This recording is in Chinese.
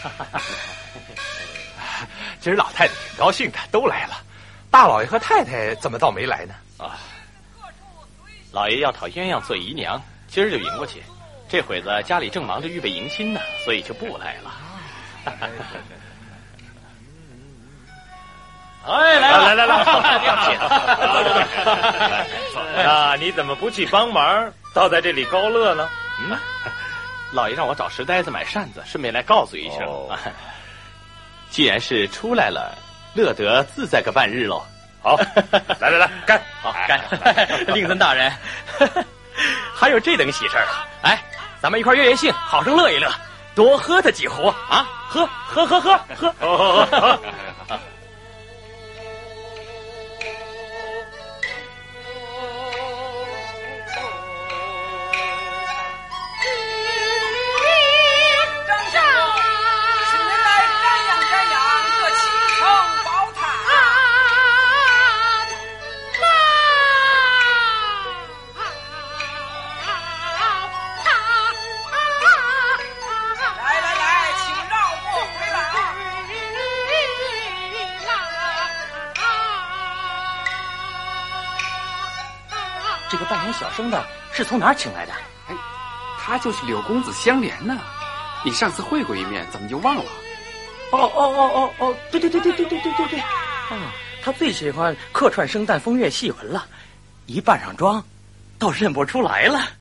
今儿老太太挺高兴的，都来了。大老爷和太太怎么倒没来呢？啊，老爷要讨鸳鸯做姨娘，今儿就迎过去。这会子家里正忙着预备迎亲呢，所以就不来了。哎，来来来来，那你怎么不去帮忙，倒在这里高乐呢？嗯，老爷让我找石呆子买扇子，顺便来告诉一声。既然是出来了，乐得自在个半日喽。好，来来来，干！好干！令尊大人，还有这等喜事儿啊！哎，咱们一块月月兴，好生乐一乐，多喝他几壶啊！喝喝喝喝喝！好这个扮演小生的是从哪儿请来的？哎，他就是柳公子香莲呢。你上次会过一面，怎么就忘了？哦哦哦哦哦，对对对对对对对对对。啊，他最喜欢客串生旦风月戏文了，一扮上妆，倒认不出来了。